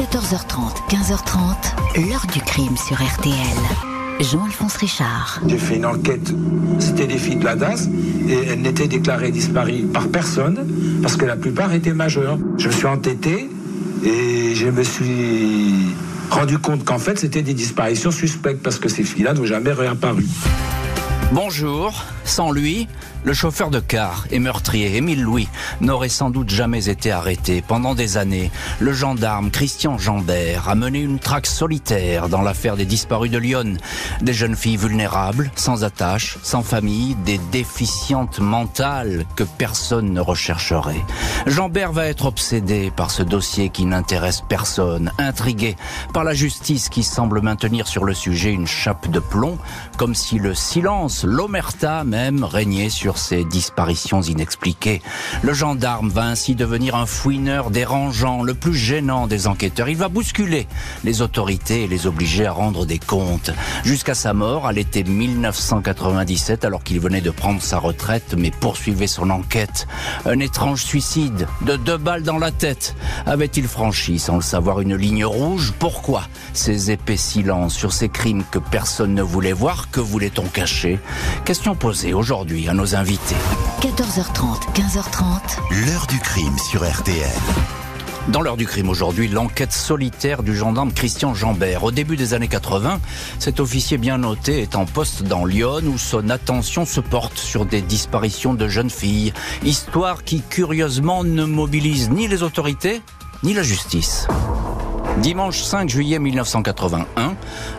14h30, 15h30, l'heure du crime sur RTL. Jean-Alphonse Richard. J'ai fait une enquête, c'était des filles de la DAS, et elles n'étaient déclarées disparues par personne, parce que la plupart étaient majeures. Je me suis entêté, et je me suis rendu compte qu'en fait c'était des disparitions suspectes, parce que ces filles-là n'ont jamais réapparu. Bonjour, sans lui, le chauffeur de car et meurtrier Émile Louis n'aurait sans doute jamais été arrêté. Pendant des années, le gendarme Christian Jambert a mené une traque solitaire dans l'affaire des disparus de Lyon. Des jeunes filles vulnérables, sans attache, sans famille, des déficientes mentales que personne ne rechercherait. Jambert va être obsédé par ce dossier qui n'intéresse personne, intrigué par la justice qui semble maintenir sur le sujet une chape de plomb, comme si le silence, l'omerta régnait sur ces disparitions inexpliquées. Le gendarme va ainsi devenir un fouineur dérangeant, le plus gênant des enquêteurs. Il va bousculer les autorités et les obliger à rendre des comptes. Jusqu'à sa mort, à l'été 1997, alors qu'il venait de prendre sa retraite, mais poursuivait son enquête. Un étrange suicide, de deux balles dans la tête. Avait-il franchi, sans le savoir, une ligne rouge? Pourquoi ces épais silences sur ces crimes que personne ne voulait voir? Que voulait-on cacher? Question posée aujourd'hui à nos 14h30, 15h30. L'heure du crime sur RTL. Dans l'heure du crime aujourd'hui, l'enquête solitaire du gendarme Christian Jambert. Au début des années 80, cet officier bien noté est en poste dans Lyon où son attention se porte sur des disparitions de jeunes filles. Histoire qui curieusement ne mobilise ni les autorités ni la justice. Dimanche 5 juillet 1981,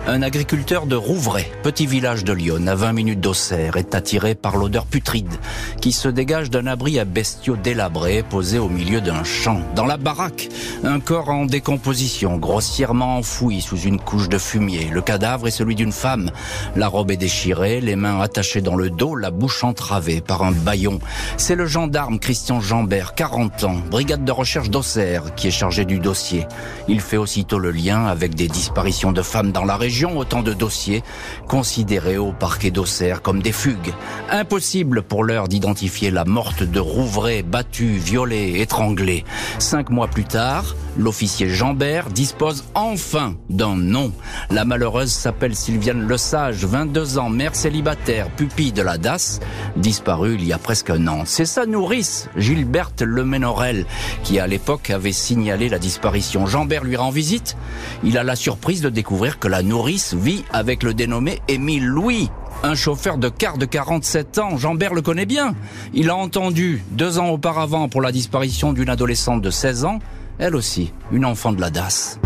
un agriculteur de Rouvray, petit village de Lyon, à 20 minutes d'Auxerre, est attiré par l'odeur putride qui se dégage d'un abri à bestiaux délabrés posé au milieu d'un champ. Dans la baraque, un corps en décomposition, grossièrement enfoui sous une couche de fumier. Le cadavre est celui d'une femme. La robe est déchirée, les mains attachées dans le dos, la bouche entravée par un baillon. C'est le gendarme Christian Jambert, 40 ans, brigade de recherche d'Auxerre, qui est chargé du dossier. Il fait aussitôt le lien avec des disparitions de femmes dans la région, autant de dossiers considérés au parquet d'Auxerre comme des fugues. Impossible pour l'heure d'identifier la morte de Rouvray, battue, violée, étranglée. Cinq mois plus tard, l'officier Jambert dispose enfin d'un nom. La malheureuse s'appelle Sylviane Lesage, 22 ans, mère célibataire, pupille de la DAS, disparue il y a presque un an. C'est sa nourrice, Gilberte Lemenorel, qui à l'époque avait signalé la disparition. Jambert lui rend visite. Il a la surprise de découvrir que la nourrice vit avec le dénommé Émile Louis, un chauffeur de car de 47 ans, Jambert le connaît bien. Il a entendu deux ans auparavant pour la disparition d'une adolescente de 16 ans, elle aussi, une enfant de la DAS.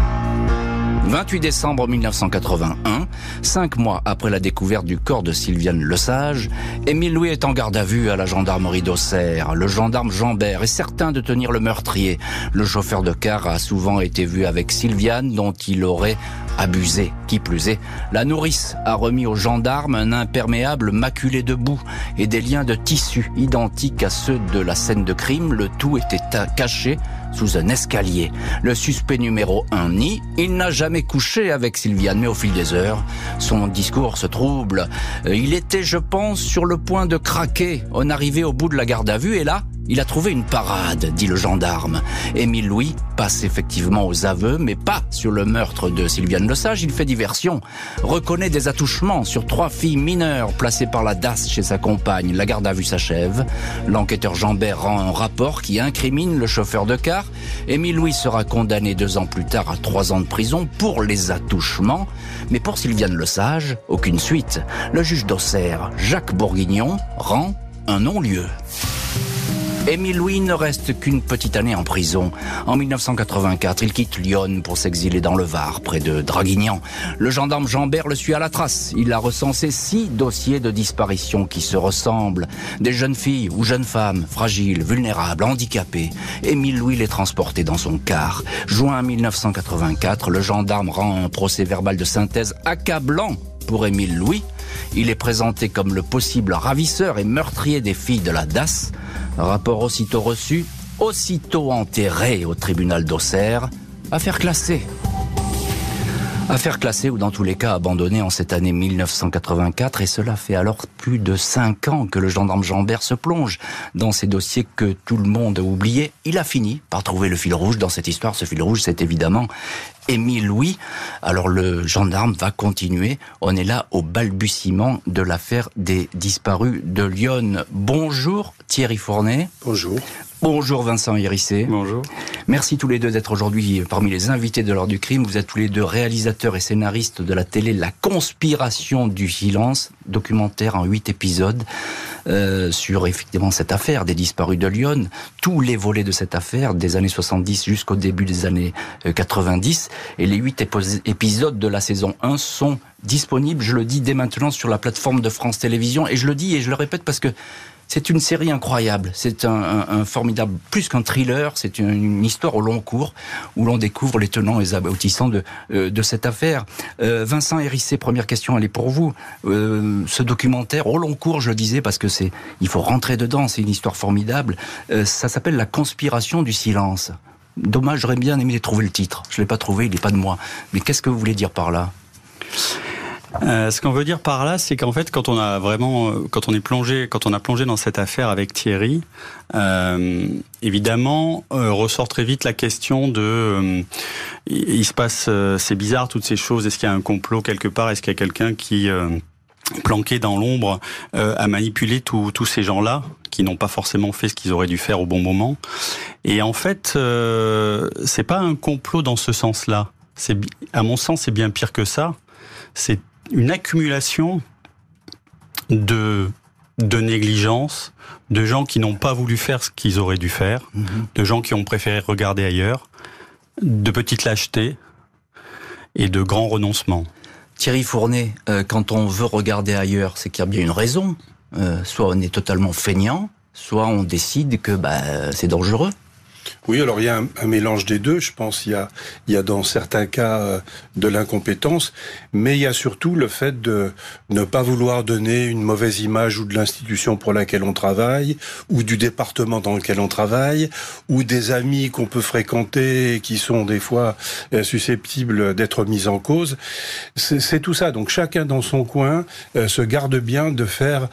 28 décembre 1981, cinq mois après la découverte du corps de Sylviane Lesage, Émile Louis est en garde à vue à la gendarmerie d'Auxerre. Le gendarme Jambert est certain de tenir le meurtrier. Le chauffeur de car a souvent été vu avec Sylviane dont il aurait abusé. Qui plus est, la nourrice a remis au gendarme un imperméable maculé de boue et des liens de tissu identiques à ceux de la scène de crime. Le tout était caché sous un escalier. Le suspect numéro un nie, il n'a jamais couché avec Sylviane, mais au fil des heures, son discours se trouble. Euh, il était, je pense, sur le point de craquer. On arrivait au bout de la garde à vue et là, il a trouvé une parade, dit le gendarme. Émile Louis passe effectivement aux aveux, mais pas sur le meurtre de Sylviane Lesage. Il fait diversion. Reconnaît des attouchements sur trois filles mineures placées par la DAS chez sa compagne. La garde à vue s'achève. L'enquêteur Jambert rend un rapport qui incrimine le chauffeur de car. Émile Louis sera condamné deux ans plus tard à trois ans de prison pour les attouchements. Mais pour Sylviane Lesage, aucune suite. Le juge d'Auxerre, Jacques Bourguignon, rend un non-lieu. Émile Louis ne reste qu'une petite année en prison. En 1984, il quitte Lyon pour s'exiler dans le Var, près de Draguignan. Le gendarme Jambert le suit à la trace. Il a recensé six dossiers de disparition qui se ressemblent. Des jeunes filles ou jeunes femmes, fragiles, vulnérables, handicapées. Émile Louis les transportait dans son car. Juin 1984, le gendarme rend un procès verbal de synthèse accablant pour Émile Louis. Il est présenté comme le possible ravisseur et meurtrier des filles de la DAS. Rapport aussitôt reçu, aussitôt enterré au tribunal d'Auxerre. Affaire classée. Affaire classée ou dans tous les cas abandonnée en cette année 1984 et cela fait alors plus de cinq ans que le gendarme Jambert se plonge dans ces dossiers que tout le monde a oubliés. Il a fini par trouver le fil rouge dans cette histoire. Ce fil rouge, c'est évidemment Émile Louis. Alors le gendarme va continuer. On est là au balbutiement de l'affaire des disparus de Lyon. Bonjour Thierry Fournet. Bonjour. Bonjour Vincent Hérissé. Bonjour. Merci tous les deux d'être aujourd'hui parmi les invités de l'heure du crime. Vous êtes tous les deux réalisateurs et scénaristes de la télé La conspiration du silence, documentaire en huit épisodes euh, sur effectivement cette affaire des disparus de Lyon, tous les volets de cette affaire des années 70 jusqu'au début des années 90 euh, et les huit épisodes de la saison 1 sont disponibles, je le dis dès maintenant sur la plateforme de France Télévisions et je le dis et je le répète parce que c'est une série incroyable. C'est un, formidable, plus qu'un thriller, c'est une, histoire au long cours où l'on découvre les tenants et les aboutissants de, euh, de cette affaire. Euh, Vincent Hérissé, première question, elle est pour vous. Euh, ce documentaire au long cours, je le disais, parce que c'est, il faut rentrer dedans, c'est une histoire formidable. ça s'appelle La conspiration du silence. Dommage, j'aurais bien aimé trouver le titre. Je l'ai pas trouvé, il n'est pas de moi. Mais qu'est-ce que vous voulez dire par là? Euh, ce qu'on veut dire par là, c'est qu'en fait, quand on a vraiment, euh, quand on est plongé, quand on a plongé dans cette affaire avec Thierry, euh, évidemment, euh, ressort très vite la question de, il, se passe, c'est bizarre toutes ces choses. Est-ce qu'il y a un complot quelque part? Est-ce qu'il y a quelqu'un qui planqué dans l'ombre a manipulé tous ces gens-là qui n'ont pas forcément fait ce qu'ils auraient dû faire au bon moment? Et en fait, euh, c'est pas un complot dans ce sens-là. C'est, à mon sens, c'est bien pire que ça. C'est une accumulation de de négligence, de gens qui n'ont pas voulu faire ce qu'ils auraient dû faire, mhm. de gens qui ont préféré regarder ailleurs, de petites lâchetés et de grands renoncements. Thierry Fournet, euh, quand on veut regarder ailleurs, c'est qu'il y a bien une raison. Euh, soit on est totalement feignant, soit on décide que bah, c'est dangereux. Oui, alors il y a un, mélange des deux. Je pense il y a, il y a dans certains cas euh, de l'incompétence, mais il y a surtout le fait de ne pas vouloir donner une mauvaise image ou de l'institution pour laquelle on travaille, ou du département dans lequel on travaille, ou des amis qu'on peut fréquenter et qui sont des fois euh, susceptibles d'être mis en cause. C'est tout ça. Donc chacun dans son coin euh, se garde bien de faire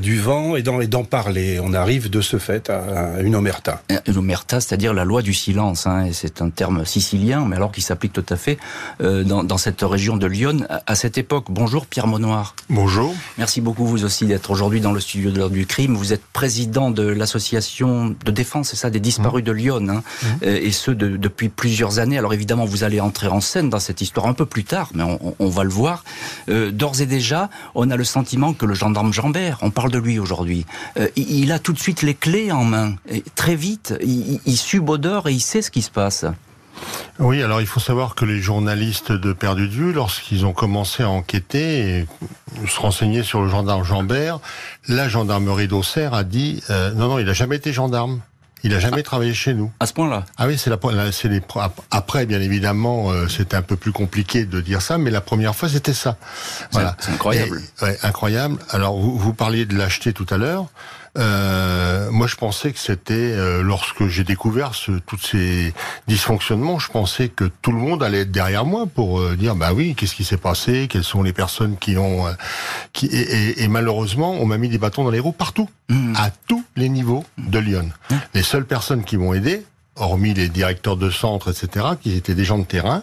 du vent et d'en parler. On arrive de ce fait à, une omerta. Une omerta, c'est-à-dire la loi du silence. Hein, et c'est un terme sicilien, mais alors qui s'applique tout à fait euh, dans, dans, cette région de Lyon à, cette époque. Bonjour Pierre Monoir. Bonjour. Merci beaucoup vous aussi d'être aujourd'hui dans le studio de l'heure du crime. Vous êtes président de l'association de défense, c'est ça, des disparus de Lyon, hein, mmh. euh, et ce de, depuis plusieurs années. Alors évidemment, vous allez entrer en scène dans cette histoire un peu plus tard, mais on, on va le voir. Euh, D'ores et déjà, on a le sentiment que le gendarme Jambert, on parle de lui aujourd'hui, euh, il a tout de suite les clés en main. Et très vite, il, il Baudeur et il sait ce qui se passe. Oui, alors il faut savoir que les journalistes de Perdu de Vue, lorsqu'ils ont commencé à enquêter et se renseigner sur le gendarme Jambert, la gendarmerie d'Auxerre a dit euh, non, non, il n'a jamais été gendarme. Il n'a jamais travaillé chez nous. À ce point-là Ah oui, c'est la, c'est les, après, bien évidemment, euh, c'était un peu plus compliqué de dire ça, mais la première fois, c'était ça. Voilà. C'est incroyable. ouais, incroyable. Alors, vous, vous parliez de l'acheter tout à l'heure. Euh, moi, je pensais que c'était euh, lorsque j'ai découvert ce, tous ces dysfonctionnements, je pensais que tout le monde allait être derrière moi pour euh, dire bah oui, qu'est-ce qui s'est passé, quelles sont les personnes qui ont, qui et, et, malheureusement, on m'a mis des bâtons dans les roues partout, mmh. à tous les niveaux de Lyon. Mmh. Les seules personnes qui m'ont aidé, hormis les directeurs de centre, etc., qui étaient des gens de terrain,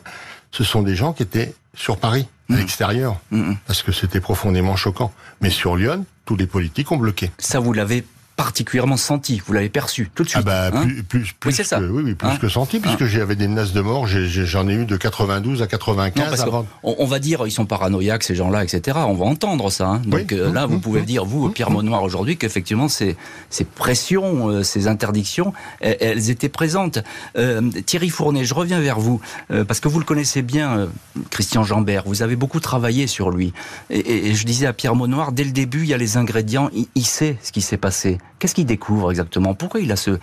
ce sont des gens qui étaient sur Paris, à mmh. l'extérieur, parce que c'était profondément choquant. Mais sur Lyon, tous les politiques ont bloqué. Ça, vous l'avez particulièrement senti, vous l'avez perçu tout de suite. Ah bah, hein plus, plus, plus, oui, ça. Que, oui, oui, plus hein que senti, puisque hein j'avais des menaces de mort, j'en ai, eu de 92 à 95 avant. On, va dire, ils sont paranoïaques, ces gens-là, etc. On va entendre ça. Hein. Donc euh, là, vous pouvez dire, vous, Pierre Monoir, aujourd'hui, qu'effectivement, ces, ces pressions, euh, ces interdictions, elles, étaient présentes. Euh, Thierry Fournet, je reviens vers vous, parce que vous le connaissez bien, Christian Jambert, vous avez beaucoup travaillé sur lui. Et, et, je disais à Pierre Monoir, dès le début, il y a les ingrédients, il, il sait ce qui s'est passé. Qu'est-ce qu'il découvre exactement? Pourquoi il a ce,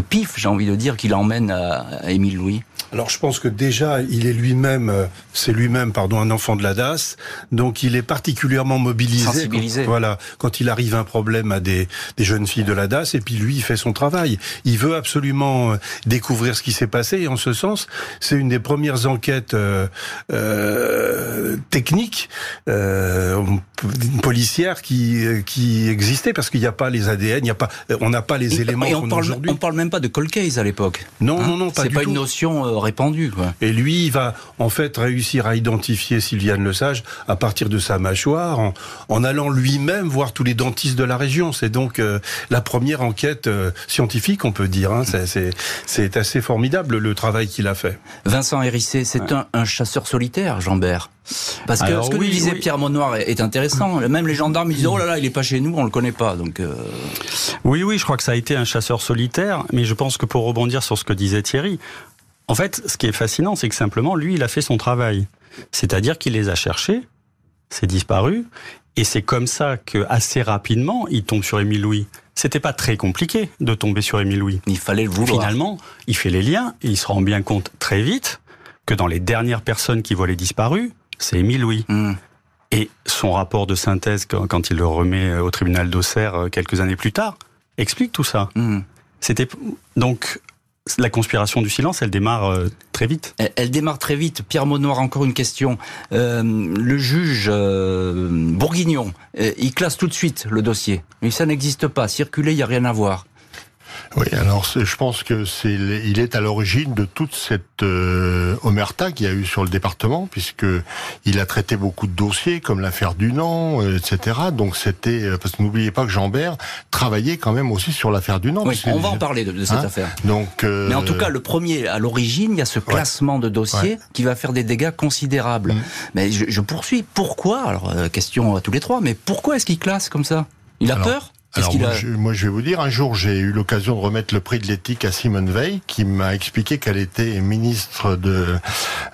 pif, j'ai envie de dire, qu'il emmène à, Émile Louis Alors je pense que déjà, il est lui-même, euh, c'est lui-même, pardon, un enfant de la DAS, donc il est particulièrement mobilisé. Sensibilisé. Quand, voilà, quand il arrive un problème à des, des jeunes filles de la DAS, et puis lui, il fait son travail. Il veut absolument euh, découvrir ce qui s'est passé, et en ce sens, c'est une des premières enquêtes euh, euh, techniques euh, policières qui qui existaient, parce qu'il n'y a pas les ADN, il n'y a pas, on n'a pas les éléments et on a parle, aujourd'hui. on parle même pas de cold case à l'époque. Non, Hein non, non, pas C'est pas tout. une notion euh, répandue, quoi. Et lui, il va en fait réussir à identifier Sylviane Lesage à partir de sa mâchoire, en, en allant lui-même voir tous les dentistes de la région. C'est donc euh, la première enquête euh, scientifique, on peut dire. hein. C'est- assez formidable le travail qu'il a fait. Vincent Hérissé, c'est un, un chasseur solitaire, Jean-Bert. Parce que Alors, ce que oui, disait oui. Pierre Monnoir est, est intéressant. Même les gendarmes, ils disent, oh là là, il est pas chez nous, on le connaît pas. Donc, euh, Oui, oui, je crois que ça a été un chasseur solitaire, mais je pense que pour rebondir sur ce que disait Thierry, en fait, ce qui est fascinant, c'est que simplement, lui, il a fait son travail. C'est-à-dire qu'il les a cherchés, c'est disparu, et c'est comme ça que assez rapidement, il tombe sur Émile Louis. C'était pas très compliqué de tomber sur Émile Louis. il fallait le vouloir. Finalement, il fait les liens et il se rend bien compte très vite que dans les dernières personnes qui voient les disparus, c'est Émile Louis. Hmm. Et son rapport de synthèse, quand il le remet au tribunal d'Auxerre euh, quelques années plus tard, explique tout ça. Hmm. C'était donc la conspiration du silence, elle démarre euh, très vite. Elle, démarre très vite. Pierre Monnoir, encore une question. Euh, le juge euh, Bourguignon, il classe tout de suite le dossier. Mais ça n'existe pas. Circuler, il n'y a rien à voir. Oui, alors je pense que c'est il est à l'origine de toute cette euh, omerta qu'il y a eu sur le département, puisque il a traité beaucoup de dossiers comme l'affaire Dunant, euh, etc. Donc c'était euh, parce que n'oubliez pas que Jean-Bert travaillait quand même aussi sur l'affaire Dunant. Oui, parce que- on va en parler de, de cette Hein affaire. Donc, euh, Mais en tout cas, le premier, à l'origine, il y a ce classement de dossiers Ouais. qui va faire des dégâts considérables. Mm. Mais je, je poursuis. Pourquoi Alors, euh, question à tous les trois, mais pourquoi est-ce qu'il classe comme ça? Il a Alors, peur? Alors moi, a... je, moi, je vais vous dire, un jour, j'ai eu l'occasion de remettre le prix de l'éthique à Simone Veil, qui m'a expliqué qu'elle était ministre de,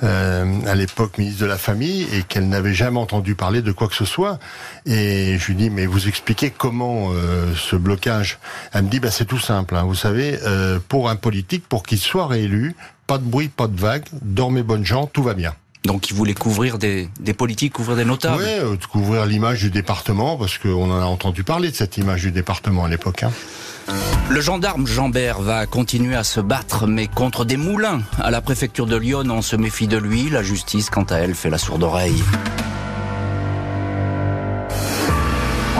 euh, à l'époque ministre de la Famille, et qu'elle n'avait jamais entendu parler de quoi que ce soit. Et je lui dis, mais vous expliquez comment euh, ce blocage? Elle me dit, bah, c'est tout simple. hein. Vous savez, euh, pour un politique, pour qu'il soit réélu, pas de bruit, pas de vague, dormez bonnes gens, tout va bien. Donc, il voulait couvrir des, des politiques, couvrir des notables. Ouais, euh, couvrir l'image du département, parce qu'on en a entendu parler de cette image du département à l'époque. Hein. Le gendarme Jean-Bert va continuer à se battre, mais contre des moulins. À la préfecture de Lyon, on se méfie de lui. La justice, quant à elle, fait la sourde oreille.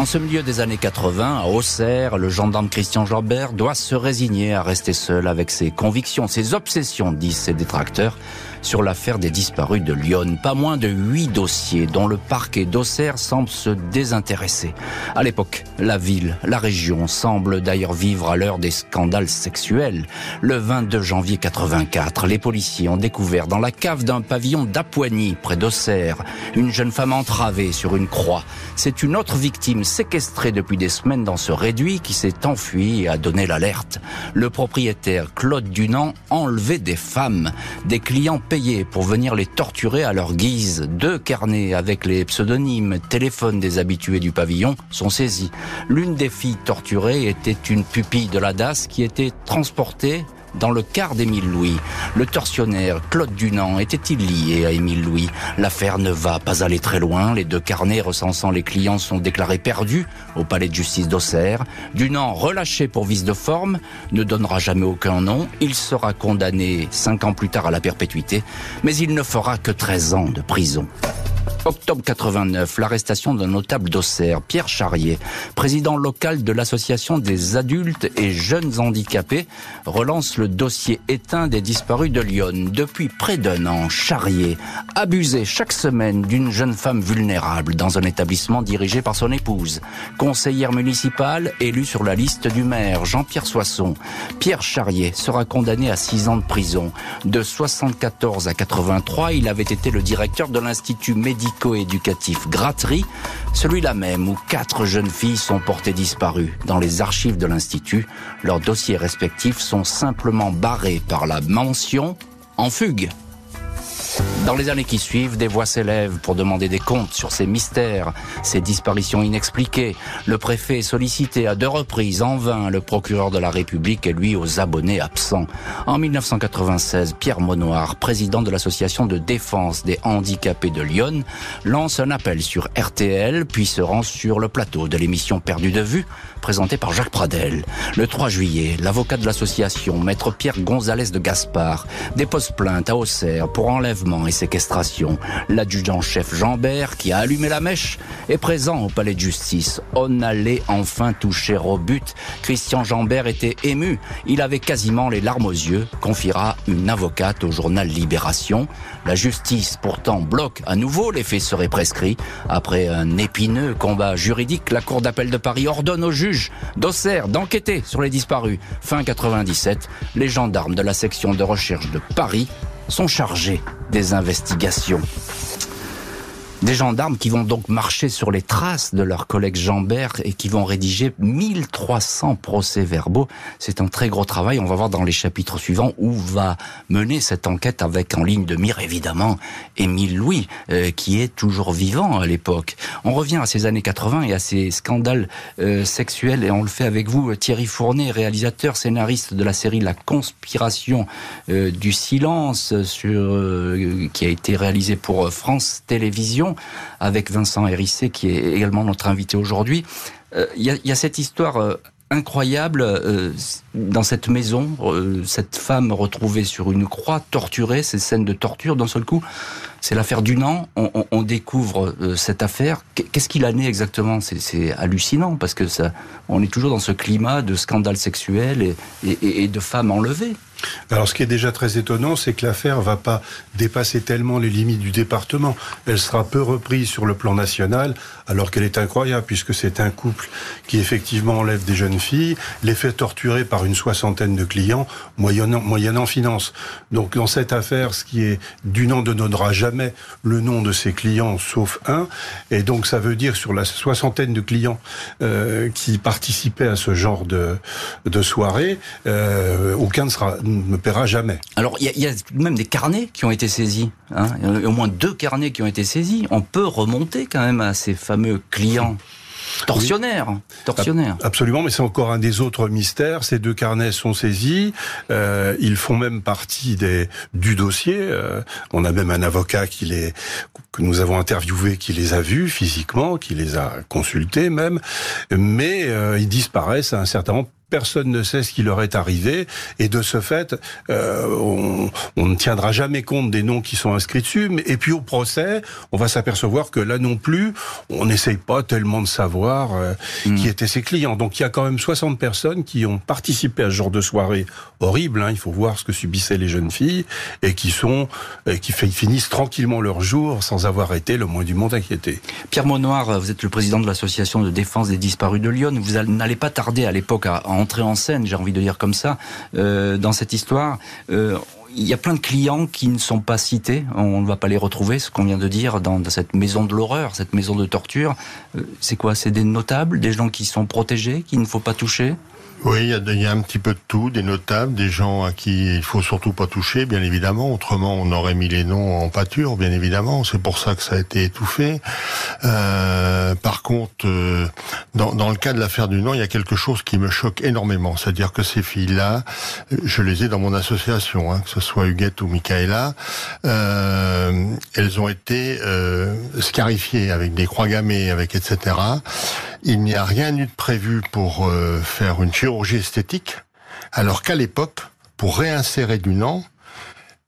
En ce milieu des années 80, à Auxerre, le gendarme Christian Jean-Bert doit se résigner à rester seul avec ses convictions, ses obsessions, disent ses détracteurs, sur l'affaire des disparus de Lyon. Pas moins de huit dossiers dont le parquet d'Auxerre semble se désintéresser. À l'époque, la ville, la région semblent d'ailleurs vivre à l'heure des scandales sexuels. Le 22 janvier 84, les policiers ont découvert dans la cave d'un pavillon d'Apoigny, près d'Auxerre, une jeune femme entravée sur une croix. C'est une autre victime séquestrée depuis des semaines dans ce réduit qui s'est enfui et a donné l'alerte. Le propriétaire Claude Dunant enlevait des femmes, des clients payés pour venir les torturer à leur guise. Deux carnets avec les pseudonymes, téléphones des habitués du pavillon sont saisis. L'une des filles torturées était une pupille de la DAS qui était transportée dans le quart d'Émile Louis. Le tortionnaire Claude Dunant était-il lié à Émile Louis? L'affaire ne va pas aller très loin. Les deux carnets recensant les clients sont déclarés perdus au palais de justice d'Auxerre. Dunant, relâché pour vice de forme, ne donnera jamais aucun nom. Il sera condamné cinq ans plus tard à la perpétuité, mais il ne fera que 13 ans de prison. Octobre 89, l'arrestation d'un notable d'Auxerre, Pierre Charrier, président local de l'association des adultes et jeunes handicapés, relance le dossier éteint des disparus de Lyon. Depuis près d'un an, Charrier abusait chaque semaine d'une jeune femme vulnérable dans un établissement dirigé par son épouse. Conseillère municipale, élue sur la liste du maire, Jean-Pierre Soisson, Pierre Charrier sera condamné à six ans de prison. De 74 à 83, il avait été le directeur de l'Institut médico-éducatif Gratterie, celui-là même où quatre jeunes filles sont portées disparues. Dans les archives de l'Institut, leurs dossiers respectifs sont simplement barrés par la mention en fugue. Dans les années qui suivent, des voix s'élèvent pour demander des comptes sur ces mystères, ces disparitions inexpliquées. Le préfet est sollicité à deux reprises en vain. Le procureur de la République est lui aux abonnés absents. En 1996, Pierre Monoir, président de l'association de défense des handicapés de Lyon, lance un appel sur RTL, puis se rend sur le plateau de l'émission Perdu de vue, présentée par Jacques Pradel. Le 3 juillet, l'avocat de l'association, maître Pierre Gonzalez de Gaspard, dépose plainte à Auxerre pour enlèvement et séquestration. L'adjudant-chef Jean-Bert, qui a allumé la mèche, est présent au palais de justice. On allait enfin toucher au but. Christian Jean-Bert était ému. Il avait quasiment les larmes aux yeux, confiera une avocate au journal Libération. La justice, pourtant, bloque à nouveau. Les faits seraient prescrits. Après un épineux combat juridique, la Cour d'appel de Paris ordonne au juge d'Auxerre d'enquêter sur les disparus. Fin 97, les gendarmes de la section de recherche de Paris sont chargés des investigations. Des gendarmes qui vont donc marcher sur les traces de leur collègue Jambert et qui vont rédiger 1300 procès-verbaux. C'est un très gros travail. On va voir dans les chapitres suivants où va mener cette enquête avec en ligne de mire, évidemment, Émile Louis, euh, qui est toujours vivant à l'époque. On revient à ces années 80 et à ces scandales euh, sexuels et on le fait avec vous, Thierry Fournet, réalisateur, scénariste de la série La conspiration euh, du silence sur, qui a été réalisée pour France Télévisions avec Vincent Hérissé, qui est également notre invité aujourd'hui. Euh, il y, a cette histoire euh, incroyable euh, dans cette maison, cette femme retrouvée sur une croix, torturée, ces scènes de torture d'un seul coup. C'est l'affaire Dunant. On, on, découvre cette affaire. Qu'est-ce qu'il a né exactement? C'est hallucinant parce que ça, on est toujours dans ce climat de scandale sexuel et de femmes enlevées. Alors, ce qui est déjà très étonnant, c'est que l'affaire va pas dépasser tellement les limites du département. Elle sera peu reprise sur le plan national, alors qu'elle est incroyable, puisque c'est un couple qui effectivement enlève des jeunes filles, les fait torturer par une soixantaine de clients, moyennant, moyennant finance. Donc, dans cette affaire, ce qui est du nom ne donnera jamais le nom de ses clients, sauf un. Et donc, ça veut dire sur la soixantaine de clients euh, qui participaient à ce genre de, de soirée, euh, aucun ne sera ne paiera jamais. Alors, il y, a même des carnets qui ont été saisis. Hein. Il y a au moins deux carnets qui ont été saisis. On peut remonter quand même à ces fameux clients. Tortionnaires, tortionnaires. Absolument, mais c'est encore un des autres mystères. Ces deux carnets sont saisis. Euh, ils font même partie des, du dossier. Euh, on a même un avocat qui les, que nous avons interviewé, qui les a vus physiquement, qui les a consultés même. Mais euh, ils disparaissent à un certain moment personne ne sait ce qui leur est arrivé, et de ce fait, euh, on, ne tiendra jamais compte des noms qui sont inscrits dessus. Mais, et puis au procès, on va s'apercevoir que là non plus, on n'essaye pas tellement de savoir euh, hmm. qui étaient ses clients. Donc il y a quand même 60 personnes qui ont participé à ce genre de soirée horrible. Hein, il faut voir ce que subissaient les jeunes filles et qui sont, qui finissent tranquillement leur jour sans avoir été le moins du monde inquiété. Pierre Monoir, vous êtes le président de l'association de défense des disparus de Lyon. Vous n'allez pas tarder à l'époque à entrer en scène, j'ai envie de dire comme ça, euh, dans cette histoire. Euh, il y a plein de clients qui ne sont pas cités. On ne va pas les retrouver, ce qu'on vient de dire, dans, cette maison de l'horreur, cette maison de torture. Euh, c'est quoi? C'est des notables, des gens qui sont protégés, qu'il ne faut pas toucher? Oui, il y, a, un petit peu de tout, des notables, des gens à qui il faut surtout pas toucher, bien évidemment. Autrement, on aurait mis les noms en pâture, bien évidemment. C'est pour ça que ça a été étouffé. Euh, par contre, euh, dans, dans, le cas de l'affaire du nom, il y a quelque chose qui me choque énormément. C'est-à-dire que ces filles-là, je les ai dans mon association, hein, que ce soit Huguette ou Michaela, euh, elles ont été euh, scarifiées avec des croix gammées, avec etc. Il n'y a rien eu de prévu pour euh, faire une chirurgie esthétique, alors qu'à l'époque, pour réinsérer du Nant,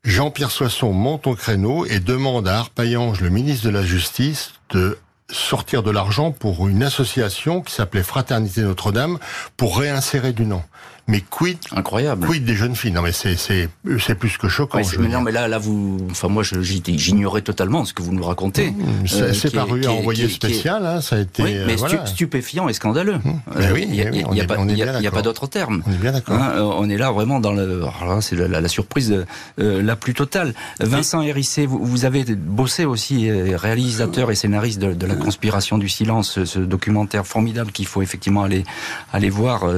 Jean-Pierre Soisson monte au créneau et demande à Arpaillange, le ministre de la Justice, de sortir de l'argent pour une association qui s'appelait Fraternité Notre-Dame pour réinsérer du Nant. Mais quid Incroyable. Quid des jeunes filles? Non mais c'est c'est c'est plus que choquant. mais non mais là là vous enfin moi j'ignorais totalement ce que vous nous racontez. Mmh, c'est euh, paru à envoyer spécial hein, ça a été oui, mais euh, stupéfiant et scandaleux. Mmh. Euh, oui, il n'y a, pas pas d'autre terme. On est bien d'accord. Hein, on est là vraiment dans le c'est la, la, surprise la plus totale. Vincent Hérissé, vous, vous, avez bossé aussi réalisateur et scénariste de, de, la conspiration du silence, ce documentaire formidable qu'il faut effectivement aller aller voir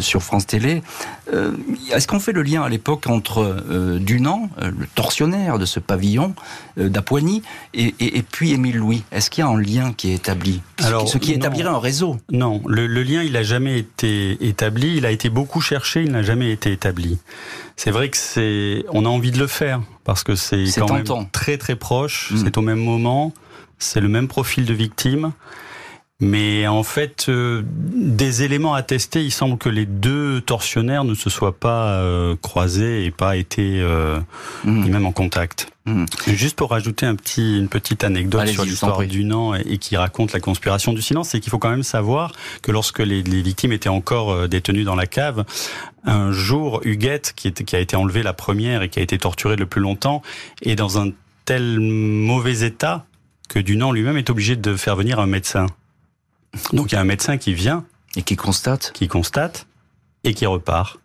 sur France Télé. Est-ce qu'on fait le lien à l'époque entre Dunant, le tortionnaire de ce pavillon d'Apoigny, et, et, puis Émile Louis? Est-ce qu'il y a un lien qui est établi? Alors, Ce qui établirait un réseau Non, le, le lien, il n'a jamais été établi. Il a été beaucoup cherché, il n'a jamais été établi. C'est vrai que c'est, on a envie de le faire parce que c'est quand même très très proche. Mm. C'est au même moment, c'est le même profil de victime. Mais en fait, euh, des éléments attestés, il semble que les deux tortionnaires ne se soient pas euh, croisés et pas été euh, mm. même en contact. Mm. Juste pour rajouter un petit, une petite anecdote sur l'histoire du Nant et, qui raconte la conspiration du silence, c'est qu'il faut quand même savoir que lorsque les, les, victimes étaient encore détenues dans la cave, un jour, Huguette, qui, était, qui a été enlevée la première et qui a été torturée le plus longtemps, est dans un tel mauvais état que Dunant lui-même est obligé de faire venir un médecin. Donc il y a un médecin qui vient. Et qui constate. Qui constate et qui repart.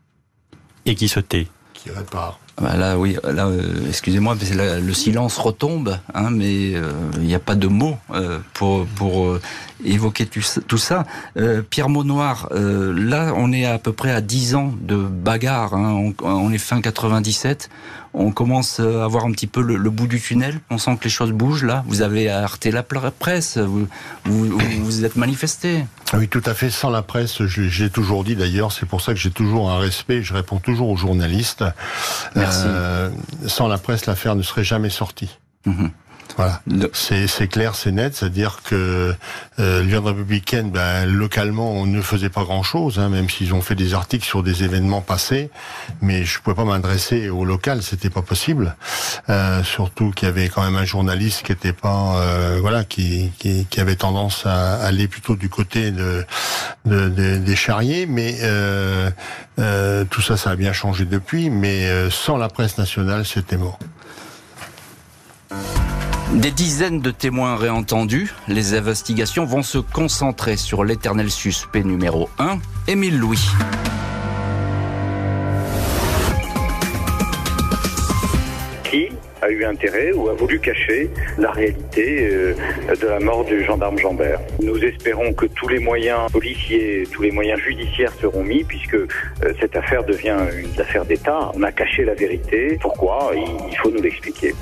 Et qui se tait. Qui répare. Ah bah là, oui, là, euh, excusez-moi, le silence retombe, hein, mais euh, il n'y a pas de mots euh, pour, pour évoquer tout, ça. Pierre Maunoir, là, on est à peu près à 10 ans de bagarre. Hein, on, on, est fin 97 on commence à voir un petit peu le, bout du tunnel. On sent que les choses bougent là. Vous avez heurté la presse, vous vous, êtes manifesté. Oui, tout à fait. Sans la presse, j'ai toujours dit d'ailleurs, c'est pour ça que j'ai toujours un respect. Je réponds toujours aux journalistes. Merci. Euh, sans la presse, l'affaire ne serait jamais sortie. Mhm. Voilà. C'est clair, c'est net, c'est-à-dire que euh, l'Union républicaine, ben, localement, on ne faisait pas grand-chose, hein, même s'ils ont fait des articles sur des événements passés, mais je pouvais pas m'adresser au local, c'était pas possible. Euh, surtout qu'il y avait quand même un journaliste qui était pas, euh, voilà, qui, qui, qui, avait tendance à aller plutôt du côté de, de, des charriers, mais euh, tout ça, ça a bien changé depuis, mais sans la presse nationale, c'était mort. Des dizaines de témoins réentendus, les investigations vont se concentrer sur l'éternel suspect numéro 1, Émile Louis. Qui a eu intérêt ou a voulu cacher la réalité euh, de la mort du gendarme Jambert? Nous espérons que tous les moyens policiers, tous les moyens judiciaires seront mis puisque euh, cette affaire devient une affaire d'État. On a caché la vérité. Pourquoi? Il faut nous l'expliquer.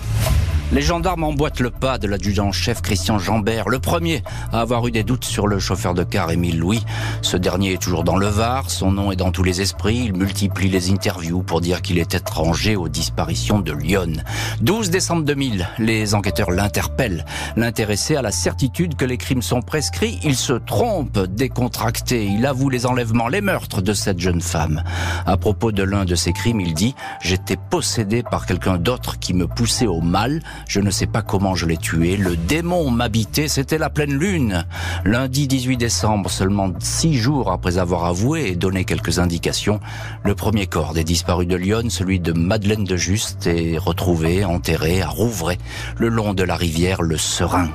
Les gendarmes emboîtent le pas de l'adjudant-chef Christian Jambert, le premier à avoir eu des doutes sur le chauffeur de car Émile Louis. Ce dernier est toujours dans le Var, son nom est dans tous les esprits, il multiplie les interviews pour dire qu'il est étranger aux disparitions de Lyon. 12 décembre 2000, les enquêteurs l'interpellent. L'intéressé a la certitude que les crimes sont prescrits, il se trompe, décontracté, il avoue les enlèvements, les meurtres de cette jeune femme. À propos de l'un de ces crimes, il dit « J'étais possédé par quelqu'un d'autre qui me poussait au mal ». Je ne sais pas comment je l'ai tué. Le démon m'habitait, c'était la pleine lune. Lundi 18 décembre, seulement six jours après avoir avoué et donné quelques indications, le premier corps des disparus de Lyon, celui de Madeleine de Juste, est retrouvé, enterré à Rouvray, le long de la rivière Le Serein.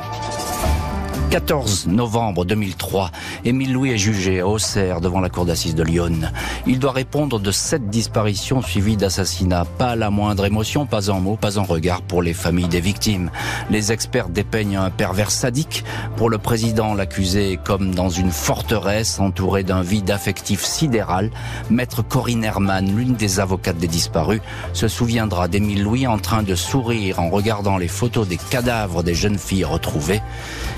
14 novembre 2003, Émile Louis est jugé à Auxerre devant la cour d'assises de Lyon. Il doit répondre de sept disparitions suivies d'assassinats. Pas la moindre émotion, pas un mot, pas un regard pour les familles des victimes. Les experts dépeignent un pervers sadique. Pour le président, l'accusé est comme dans une forteresse entourée d'un vide affectif sidéral. Maître Corinne Herman, l'une des avocates des disparus, se souviendra d'Émile Louis en train de sourire en regardant les photos des cadavres des jeunes filles retrouvées.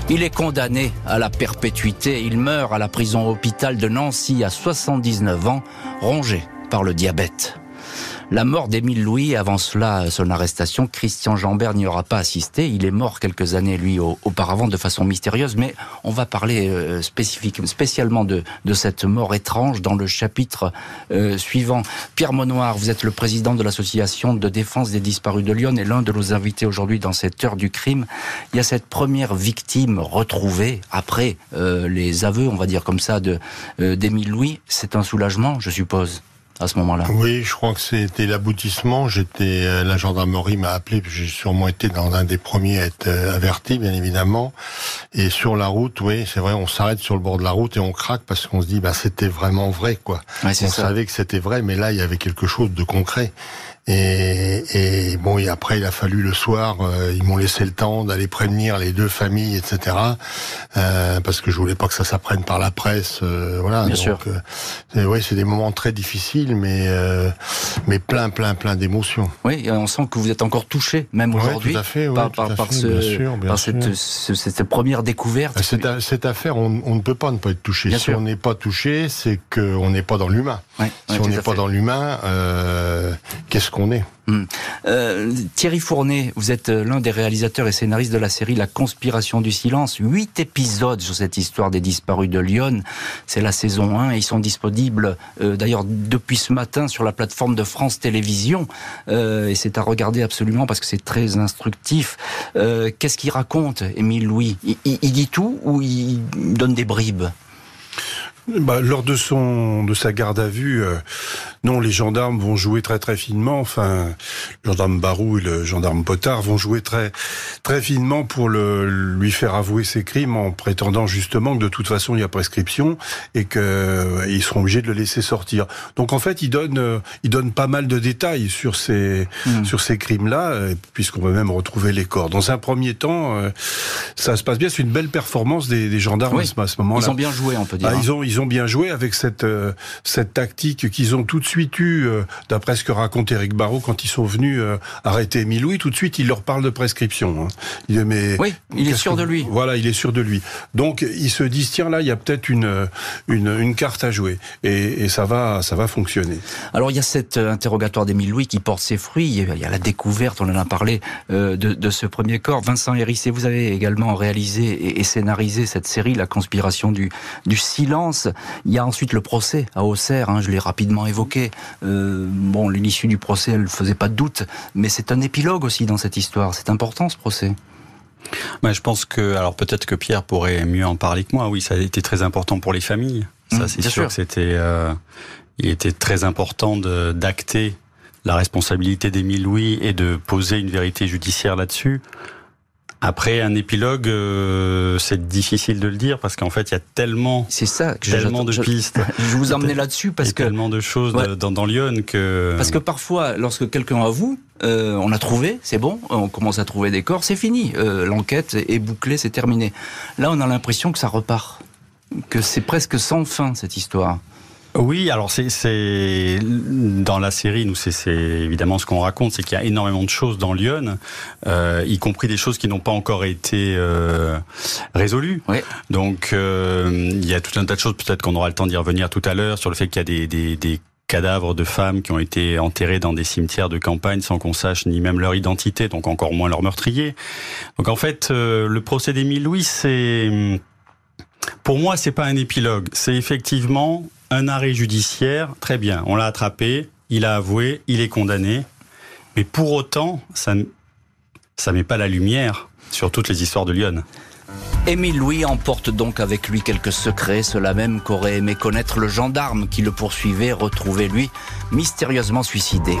Il est condamné à la perpétuité. Il meurt à la prison hôpital de Nancy à 79 ans, rongé par le diabète. La mort d'Émile Louis, avant cela, son arrestation, Christian Jambert n'y aura pas assisté. Il est mort quelques années, lui, auparavant, de façon mystérieuse. Mais on va parler euh, spécialement de, de cette mort étrange dans le chapitre euh, suivant. Pierre Monoir, vous êtes le président de l'association de défense des disparus de Lyon et l'un de nos invités aujourd'hui dans cette heure du crime. Il y a cette première victime retrouvée après euh, les aveux, on va dire comme ça, de d'Émile Louis. C'est un soulagement, je suppose à ce moment-là Oui, je crois que c'était l'aboutissement. J'étais, euh, la gendarmerie m'a appelé, j'ai sûrement été dans un des premiers à être euh, averti, bien évidemment. Et sur la route, oui, c'est vrai, on s'arrête sur le bord de la route et on craque parce qu'on se dit, bah, c'était vraiment vrai, quoi. on savait que c'était vrai, mais là, il y avait quelque chose de concret. Et, et, bon, et après, il a fallu le soir, euh, ils m'ont laissé le temps d'aller prévenir les deux familles, etc. Euh, parce que je voulais pas que ça s'apprenne par la presse. Euh, voilà. Bien Donc, sûr. ouais, c'est des moments très difficiles, mais mais plein, plein, plein d'émotions. Oui, et on sent que vous êtes encore touché, même Ouais, aujourd'hui, fait, ouais, par, tout par, à par fait, ce- bien sûr, bien par cette, ce- cette première découverte. Cette, affaire, on, on ne peut pas ne pas être touché. Bien si sûr. on n'est pas touché, c'est qu'on n'est pas dans l'humain. Ouais, Si ouais, on n'est pas dans l'humain, qu'est-ce qu'on est Euh, Thierry Fournet, vous êtes euh, l'un des réalisateurs et scénaristes de la série La Conspiration du Silence. Huit épisodes sur cette histoire des disparus de Lyon. C'est la saison 1 et ils sont disponibles euh, d'ailleurs depuis ce matin sur la plateforme de France Télévisions. Euh, et c'est à regarder absolument parce que c'est très instructif. Qu'est-ce qu'il raconte, Émile Louis? Il, il- il dit tout ou il donne des bribes? Bah, lors de son de sa garde à vue, euh, non, les gendarmes vont jouer très très finement. Enfin, le gendarme Barou et le gendarme Potard vont jouer très très finement pour le lui faire avouer ses crimes en prétendant justement que de toute façon il y a prescription et que euh, ils seront obligés de le laisser sortir. Donc en fait, il donne euh, il donne pas mal de détails sur ces Hmm. sur ces crimes-là, euh, puisqu'on va même retrouver les corps. Dans un premier temps, ça se passe bien. C'est une belle performance des, des gendarmes Oui. à ce- moment-là. Ils ont bien joué, on peut dire. Ah, hein. ils ont ils ont bien joué avec cette cette tactique qu'ils ont tout de suite eu euh, d'après ce que raconte Eric Barrault quand ils sont venus euh, arrêter Émile Louis tout de suite il leur parle de prescription hein. il dit, mais Oui, il est sûr que de lui. voilà il est sûr de lui donc ils se disent tiens là il y a peut-être une, une une carte à jouer et, et ça va ça va fonctionner Alors il y a cet euh, interrogatoire d'Émile Louis qui porte ses fruits. Il y a la découverte, on en a parlé, euh, de, de ce premier corps. Vincent Hérissé, vous avez également réalisé et, et scénarisé cette série, La conspiration du, du silence. Il y a ensuite le procès à Auxerre, hein, je l'ai rapidement évoqué. Euh, bon, l'issue du procès, elle ne faisait pas de doute, mais c'est un épilogue aussi dans cette histoire. C'est important ce procès. Ouais, je pense que, alors peut-être que Pierre pourrait mieux en parler que moi. Oui, ça a été très important pour les familles. Ça, Mmh, c'est sûr, c'était, euh, il était très important d'acter la responsabilité d'Émile Louis et de poser une vérité judiciaire là-dessus. Après un épilogue, euh, c'est difficile de le dire parce qu'en fait, il y a tellement, C'est ça que tellement de pistes, Je vous emmenais là-dessus parce que tellement de choses Ouais. de- dans, dans Lyon que. Parce que parfois, lorsque quelqu'un avoue, euh, on a trouvé, c'est bon, on commence à trouver des corps, c'est fini. Euh, L'enquête est bouclée, c'est terminé. Là, on a l'impression que ça repart. Que c'est presque sans fin, cette histoire. Oui, alors c'est dans la série, nous c'est évidemment ce qu'on raconte, c'est qu'il y a énormément de choses dans Lyon, euh, y compris des choses qui n'ont pas encore été euh, résolues. Oui. Donc euh, il y a tout un tas de choses, peut-être qu'on aura le temps d'y revenir tout à l'heure, sur le fait qu'il y a des, des, des cadavres de femmes qui ont été enterrés dans des cimetières de campagne sans qu'on sache ni même leur identité, donc encore moins leur meurtrier. Donc en fait, euh, le procès d'Émile Louis, c'est pour moi, c'est pas un épilogue. C'est effectivement un arrêt judiciaire. Très bien, on l'a attrapé, il a avoué, il est condamné. Mais pour autant, ça, ça met pas la lumière sur toutes les histoires de Lyon. Émile Louis emporte donc avec lui quelques secrets, cela même qu'aurait aimé connaître le gendarme qui le poursuivait, retrouvé lui, mystérieusement suicidé.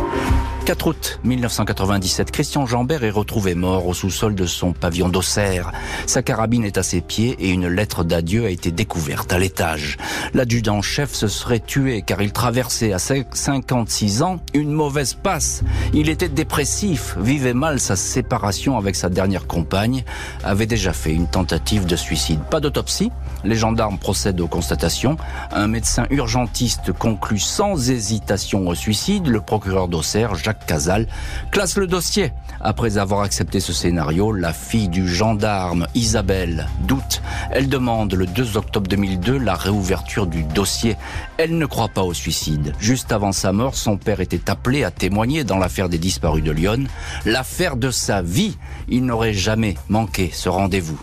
4 août 1997, Christian Jambert est retrouvé mort au sous-sol de son pavillon d'Auxerre. Sa carabine est à ses pieds et une lettre d'adieu a été découverte à l'étage. L'adjudant-chef se serait tué car il traversait à 56 ans une mauvaise passe. Il était dépressif, vivait mal sa séparation avec sa dernière compagne, avait déjà fait une tentative de suicide. Pas d'autopsie, les gendarmes procèdent aux constatations. Un médecin urgentiste conclut sans hésitation au suicide. Le procureur d'Auxerre, Jacques Casal, classe le dossier. Après avoir accepté ce scénario, la fille du gendarme, Isabelle, doute. Elle demande le 2 octobre 2002 la réouverture du dossier. Elle ne croit pas au suicide. Juste avant sa mort, son père était appelé à témoigner dans l'affaire des disparus de Lyon. L'affaire de sa vie. Il n'aurait jamais manqué ce rendez-vous.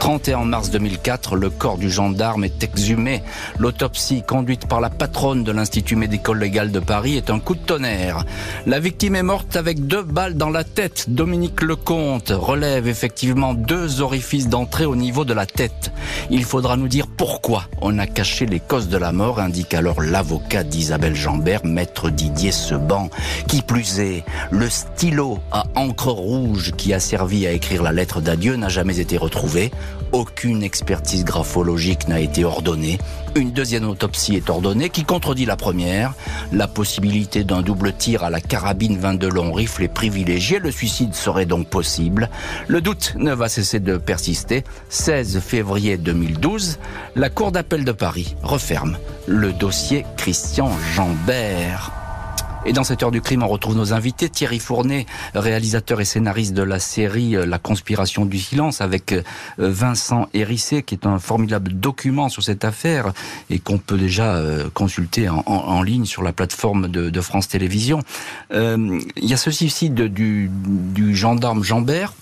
31 mars 2004, le corps du gendarme est exhumé. L'autopsie conduite par la patronne de l'Institut médico-légal de Paris est un coup de tonnerre. La victime est morte avec deux balles dans la tête. Dominique Lecomte relève effectivement deux orifices d'entrée au niveau de la tête. Il faudra nous dire pourquoi on a caché les causes de la mort, indique alors l'avocat d'Isabelle Jambert, maître Didier Seban. Qui plus est, le stylo à encre rouge qui a servi à écrire la lettre d'adieu n'a jamais été retrouvé. Aucune expertise graphologique n'a été ordonnée. Une deuxième autopsie est ordonnée qui contredit la première. La possibilité d'un double tir à la carabine 22 long rifle est privilégiée. Le suicide serait donc possible. Le doute ne va cesser de persister. 16 février 2012, la Cour d'appel de Paris referme le dossier Christian Jambert. Et dans cette heure du crime, on retrouve nos invités. Thierry Fournet, réalisateur et scénariste de la série euh, La conspiration du silence, avec euh, Vincent Hérissé, qui est un formidable document sur cette affaire et qu'on peut déjà euh, consulter en, ligne sur la plateforme de, France Télévisions. il y a ce suicide du, gendarme Jambert,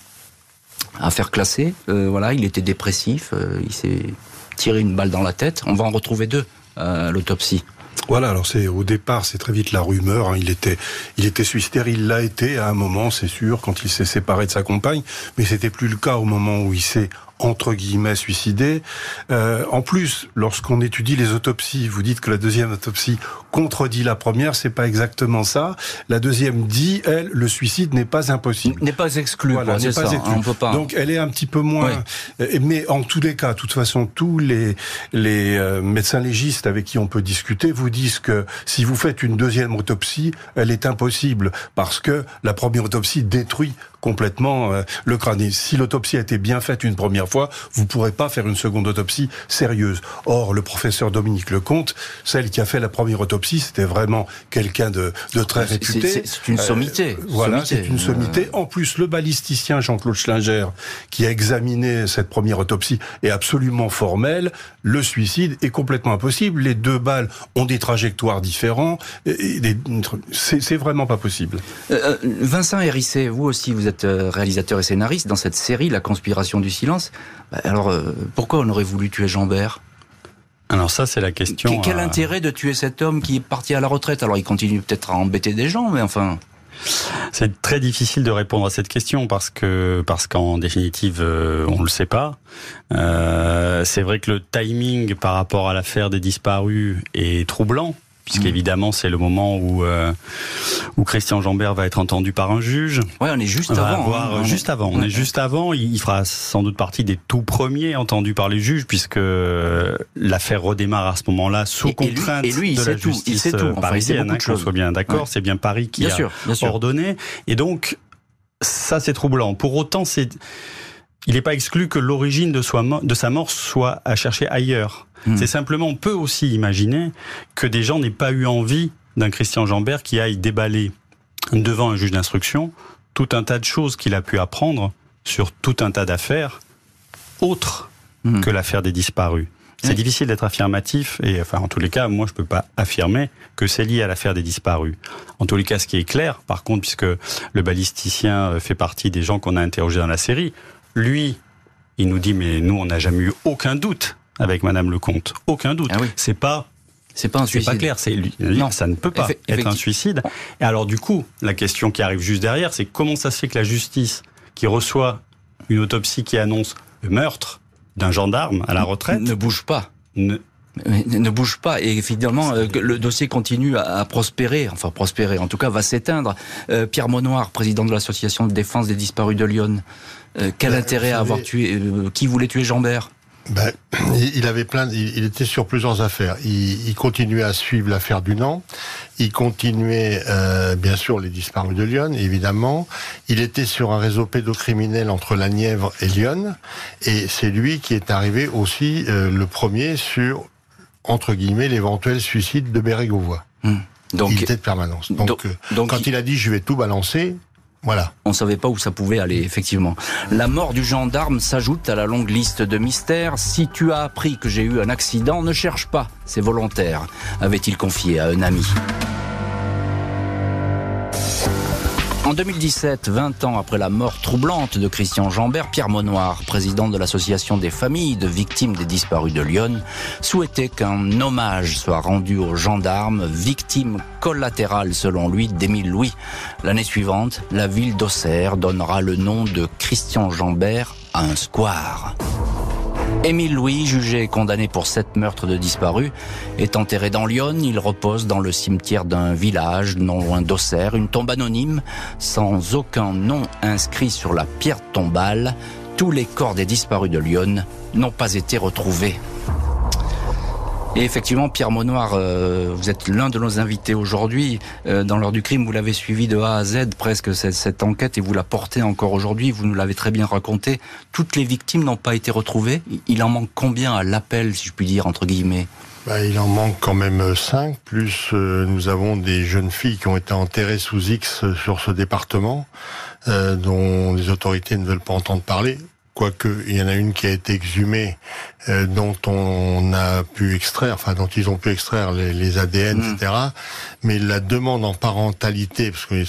affaire classée. voilà, il était dépressif, il s'est tiré une balle dans la tête. On va en retrouver deux à l'autopsie. Voilà, alors c'est au départ, c'est très vite la rumeur. Hein. il était, il était suicidaire, il l'a été à un moment, c'est sûr, quand il s'est séparé de sa compagne, mais c'était plus le cas au moment où il s'est entre guillemets suicidé. Euh, en plus, lorsqu'on étudie les autopsies, vous dites que la deuxième autopsie contredit la première, c'est pas exactement ça. La deuxième dit, elle, le suicide n'est pas impossible. N'est pas exclu. Voilà, n'est pas exclu. On peut pas. Donc elle est un petit peu moins. Euh, mais en tous les cas, de toute façon, tous les les euh, médecins légistes avec qui on peut discuter vous disent que si vous faites une deuxième autopsie, elle est impossible parce que la première autopsie détruit complètement euh, le crâne. Et si l'autopsie a été bien faite une première fois, vous ne pourrez pas faire une seconde autopsie sérieuse. Or, le professeur Dominique Lecomte, celle qui a fait la première autopsie, c'était vraiment quelqu'un de, de, très réputé. C'est une sommité. Euh, voilà, c'est une sommité. En plus, le balisticien Jean-Claude Schlinger, qui a examiné cette première autopsie, est absolument formel. Le suicide est complètement impossible. Les deux balles ont des trajectoires différentes. C'est vraiment pas possible. Euh, Vincent Hérissé, vous aussi, vous êtes réalisateur et scénariste dans cette série, La conspiration du silence. Bah, alors, euh, pourquoi on aurait voulu tuer Jambert? Alors ça, c'est la question. Quel, euh, intérêt de tuer cet homme qui est parti à la retraite? Alors il continue peut-être à embêter des gens, mais enfin. C'est très difficile de répondre à cette question parce que parce qu'en définitive euh, on le sait pas. c'est vrai que le timing par rapport à l'affaire des disparus est troublant puisqu'évidemment c'est le moment où euh, où Christian Jambert va être entendu par un juge. Ouais, on est juste avant. Hein. juste avant. On est juste avant. Il fera sans doute partie des tout premiers entendus par les juges, puisque l'affaire redémarre à ce moment-là sous contrainte et lui, il de la justice il sait tout. parisienne. Hein, qu'on soit bien d'accord, c'est bien Paris qui a ordonné. Et donc ça, c'est troublant. Pour autant, c'est il n'est pas exclu que l'origine de, de sa mort soit à chercher ailleurs. Hmm. C'est simplement, on peut aussi imaginer que des gens n'aient pas eu envie d'un Christian Jambert qui aille déballer devant un juge d'instruction tout un tas de choses qu'il a pu apprendre sur tout un tas d'affaires autres hmm. que l'affaire des disparus. C'est difficile d'être affirmatif et enfin en tous les cas, moi je peux pas affirmer que c'est lié à l'affaire des disparus. En tous les cas, ce qui est clair, par contre, puisque le balisticien euh, fait partie des gens qu'on a interrogés dans la série, lui, il nous dit mais nous on n'a jamais eu aucun doute avec Madame Lecomte. Aucun doute. Ah c'est pas c'est pas un suicide. pas clair. C'est non, ça ne peut pas être un suicide. Et alors du coup, la question qui arrive juste derrière, c'est comment ça se fait que la justice, qui reçoit une autopsie qui annonce le meurtre d'un gendarme à la retraite, ne bouge pas. Ne, ne bouge pas et finalement euh, le dossier continue à, prospérer, enfin prospérer, en tout cas va s'éteindre. Euh, Pierre Monoir, président de l'association de défense des disparus de Lyon, euh, quel intérêt à avoir tué Qui voulait tuer Jambert? Ben, il avait plein, il était sur plusieurs affaires. Il, continuait à suivre l'affaire du Nant. Il continuait, euh, bien sûr, les disparus de Lyon, évidemment. Il était sur un réseau pédocriminel entre la Nièvre et Lyon. Et c'est lui qui est arrivé aussi euh, le premier sur, entre guillemets, l'éventuel suicide de Bérégovois. Hmm. Donc, il était de permanence. Donc, donc quand il a dit je vais tout balancer, On savait pas où ça pouvait aller, effectivement. La mort du gendarme s'ajoute à la longue liste de mystères. Si tu as appris que j'ai eu un accident, ne cherche pas, c'est volontaire, avait-il confié à un ami. En 2017, 20 ans après la mort troublante de Christian Jambert, Pierre Monoir, président de l'association des familles de victimes des disparus de Lyon, souhaitait qu'un hommage soit rendu aux gendarmes, victimes collatérales selon lui d'Émile Louis. L'année suivante, la ville d'Auxerre donnera le nom de Christian Jambert à un square. Émile Louis, jugé et condamné pour sept meurtres de disparus, est enterré dans Lyon. Il repose dans le cimetière d'un village non loin d'Auxerre, une tombe anonyme, sans aucun nom inscrit sur la pierre tombale. tous les corps des disparus de Lyon n'ont pas été retrouvés. Et effectivement, Pierre Monoir, euh, vous êtes l'un de nos invités aujourd'hui. Euh, dans l'heure du crime, vous l'avez suivi de A à Z presque cette, enquête et vous la portez encore aujourd'hui. Vous nous l'avez très bien raconté. Toutes les victimes n'ont pas été retrouvées. Il en manque combien à l'appel, si je puis dire, entre guillemets? Bah, il en manque quand même cinq, plus euh, nous avons des jeunes filles qui ont été enterrées sous X sur ce département, dont les autorités ne veulent pas entendre parler quoique il y en a une qui a été exhumée, euh, dont on a pu extraire, enfin dont ils ont pu extraire les, les ADN, mm. etc. Mais la demande en parentalité, parce que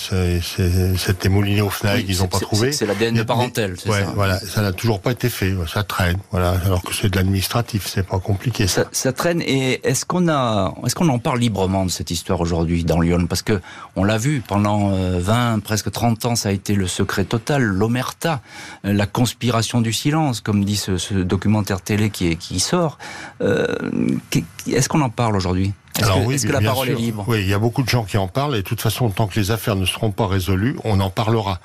c'était mouliné au FNAC, ils n'ont pas trouvé. C'est l'ADN de parentèle, c'est ouais, ça. Voilà, ça n'a toujours pas été fait, ça traîne, voilà, alors que c'est de l'administratif, c'est pas compliqué. Ça. ça. Ça, traîne. Et est-ce qu'on a, est-ce qu'on en parle librement de cette histoire aujourd'hui dans Lyon? Parce que on l'a vu pendant 20, euh, presque 30 ans, ça a été le secret total, l'omerta, euh, la conspiration du silence, comme dit ce, ce documentaire télé qui, est, qui sort. Euh, Est-ce qu'on en parle aujourd'hui? Est-ce que, est que, la parole sûr. est libre? Oui, il y a beaucoup de gens qui en parlent et de toute façon, tant que les affaires ne seront pas résolues, on en parlera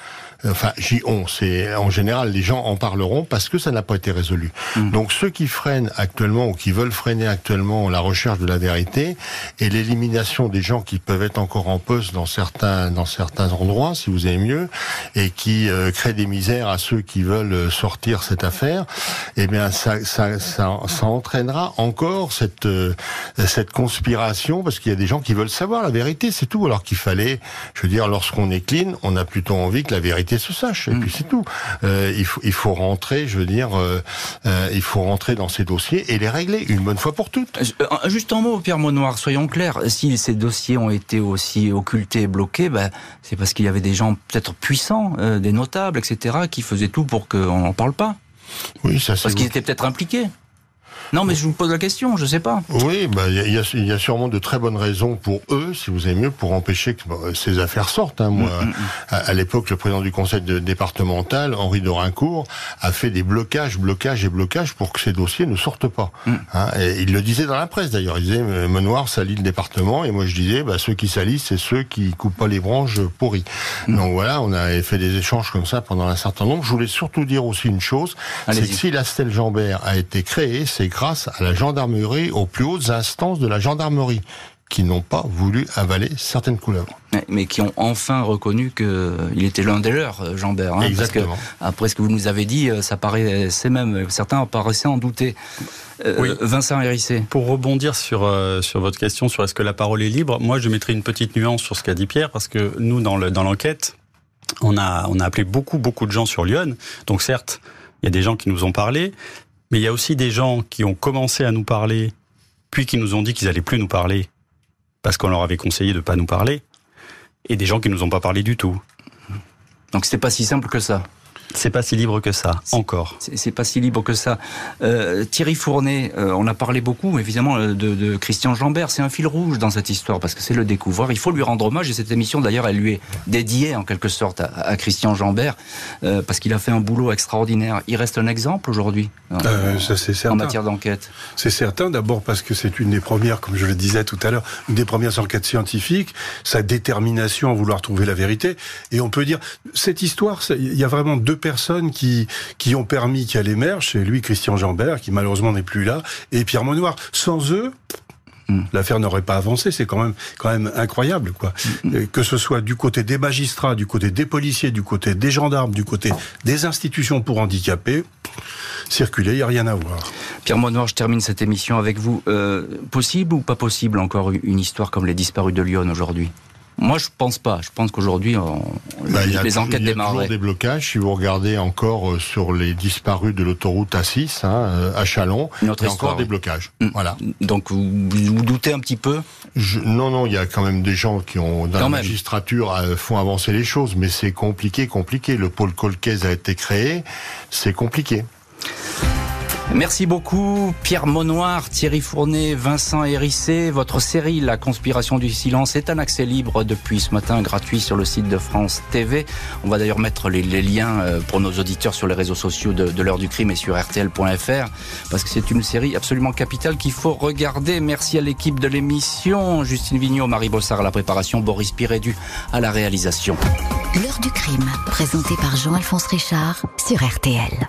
enfin j'y on, c'est en général les gens en parleront parce que ça n'a pas été résolu. Mmh. Donc ceux qui freinent actuellement ou qui veulent freiner actuellement la recherche de la vérité et l'élimination des gens qui peuvent être encore en poste dans certains dans certains endroits, si vous avez mieux, et qui euh, créent des misères à ceux qui veulent sortir cette affaire, eh bien ça ça ça, ça entraînera encore cette euh, cette conspiration parce qu'il y a des gens qui veulent savoir la vérité, c'est tout. Alors qu'il fallait, je veux dire, lorsqu'on est clean, on a plutôt envie que la vérité se sache. Et mmh. puis c'est tout. Euh, il, faut, il faut rentrer, je veux dire, euh, euh, il faut rentrer dans ces dossiers et les régler une bonne fois pour toutes. Juste un mot, Pierre Monoir, soyons clairs. Si ces dossiers ont été aussi occultés et bloqués, ben, c'est parce qu'il y avait des gens peut-être puissants, des notables, etc., qui faisaient tout pour qu'on n'en parle pas. Oui, ça c'est. Parce qu'ils étaient peut-être impliqués. Non, mais je vous pose la question, je sais pas. Oui, il bah, y, a, y, a, sûrement de très bonnes raisons pour eux, si vous avez mieux, pour empêcher que ces affaires sortent. Hein. Moi, mm -hmm. à, à l'époque, le président du conseil de, départemental, Henri Dorincourt, a fait des blocages, blocages et blocages pour que ces dossiers ne sortent pas. Mm. Hein. Et il le disait dans la presse d'ailleurs. Il disait Menoir salit le département, et moi je disais, bah, ceux qui salissent, c'est ceux qui coupent pas les branches pourries. Mm. Donc voilà, on a fait des échanges comme ça pendant un certain nombre. Je voulais surtout dire aussi une chose, c'est que si la Stèle Jambert a été créée, c'est grâce à la gendarmerie, aux plus hautes instances de la gendarmerie qui n'ont pas voulu avaler certaines couleurs. Mais qui ont enfin reconnu qu'il était l'un des leurs, Jean-Bert. Hein, Exactement. Parce que, après ce que vous nous avez dit, ça paraissait même, certains paraissaient en douter. Euh, oui. Vincent Hérissé. Pour rebondir sur, euh, sur votre question sur est-ce que la parole est libre, moi je mettrai une petite nuance sur ce qu'a dit Pierre, parce que nous, dans l'enquête, dans on, a, on a appelé beaucoup, beaucoup de gens sur Lyon. Donc certes, il y a des gens qui nous ont parlé, mais il y a aussi des gens qui ont commencé à nous parler, puis qui nous ont dit qu'ils allaient plus nous parler parce qu'on leur avait conseillé de pas nous parler, et des gens qui nous ont pas parlé du tout. Donc c'était pas si simple que ça. C'est pas si libre que ça, encore. C'est pas si libre que ça. Euh, Thierry Fournet, euh, on a parlé beaucoup, évidemment, de, de Christian Jambert. C'est un fil rouge dans cette histoire, parce que c'est le découvreur. Il faut lui rendre hommage, et cette émission, d'ailleurs, elle lui est dédiée, en quelque sorte, à, à Christian Jambert, euh, parce qu'il a fait un boulot extraordinaire. Il reste un exemple aujourd'hui, euh, ça, en matière d'enquête. C'est certain, d'abord parce que c'est une des premières, comme je le disais tout à l'heure, une des premières enquêtes scientifiques, sa détermination à vouloir trouver la vérité. Et on peut dire, cette histoire, il y a vraiment deux personnes qui, qui ont permis qu'elle émerge. C'est lui, Christian Jambert, qui malheureusement n'est plus là, et Pierre Monoir. Sans eux, Mmh. L'affaire n'aurait pas avancé, c'est quand même quand même incroyable quoi. Mmh. Que ce soit du côté des magistrats, du côté des policiers, du côté des gendarmes, du côté des institutions pour handicapés, circuler, il y a rien à voir. Pierre Monoir, je termine cette émission avec vous. Euh, possible ou pas possible encore une histoire comme les disparus de Lyon aujourd'hui? Moi, je pense pas. Je pense qu'aujourd'hui, bah, les, les enquêtes démarrent. Il y a toujours des blocages. Si vous regardez encore euh, sur les disparus de l'autoroute A6 hein, euh, à Chalon, il y a encore histoire, des oui. blocages. Mmh. Voilà. Donc, vous, vous, doutez un petit peu? Je, Non, non. Il y a quand même des gens qui ont dans quand la même. magistrature euh, font avancer les choses, mais c'est compliqué, compliqué. Le pôle Colcaise a été créé, c'est compliqué. Merci beaucoup Pierre Monoir, Thierry Fournet, Vincent Hérissé. Votre série La conspiration du silence est un accès libre depuis ce matin, gratuit sur le site de France TV. On va d'ailleurs mettre les, liens euh, pour nos auditeurs sur les réseaux sociaux de, l'heure du crime et sur rtl.fr parce que c'est une série absolument capitale qu'il faut regarder. Merci à l'équipe de l'émission, Justine Vignot, Marie Bossard à la préparation, Boris Pirédu à la réalisation. L'heure du crime, présenté par Jean-Alphonse Richard sur RTL.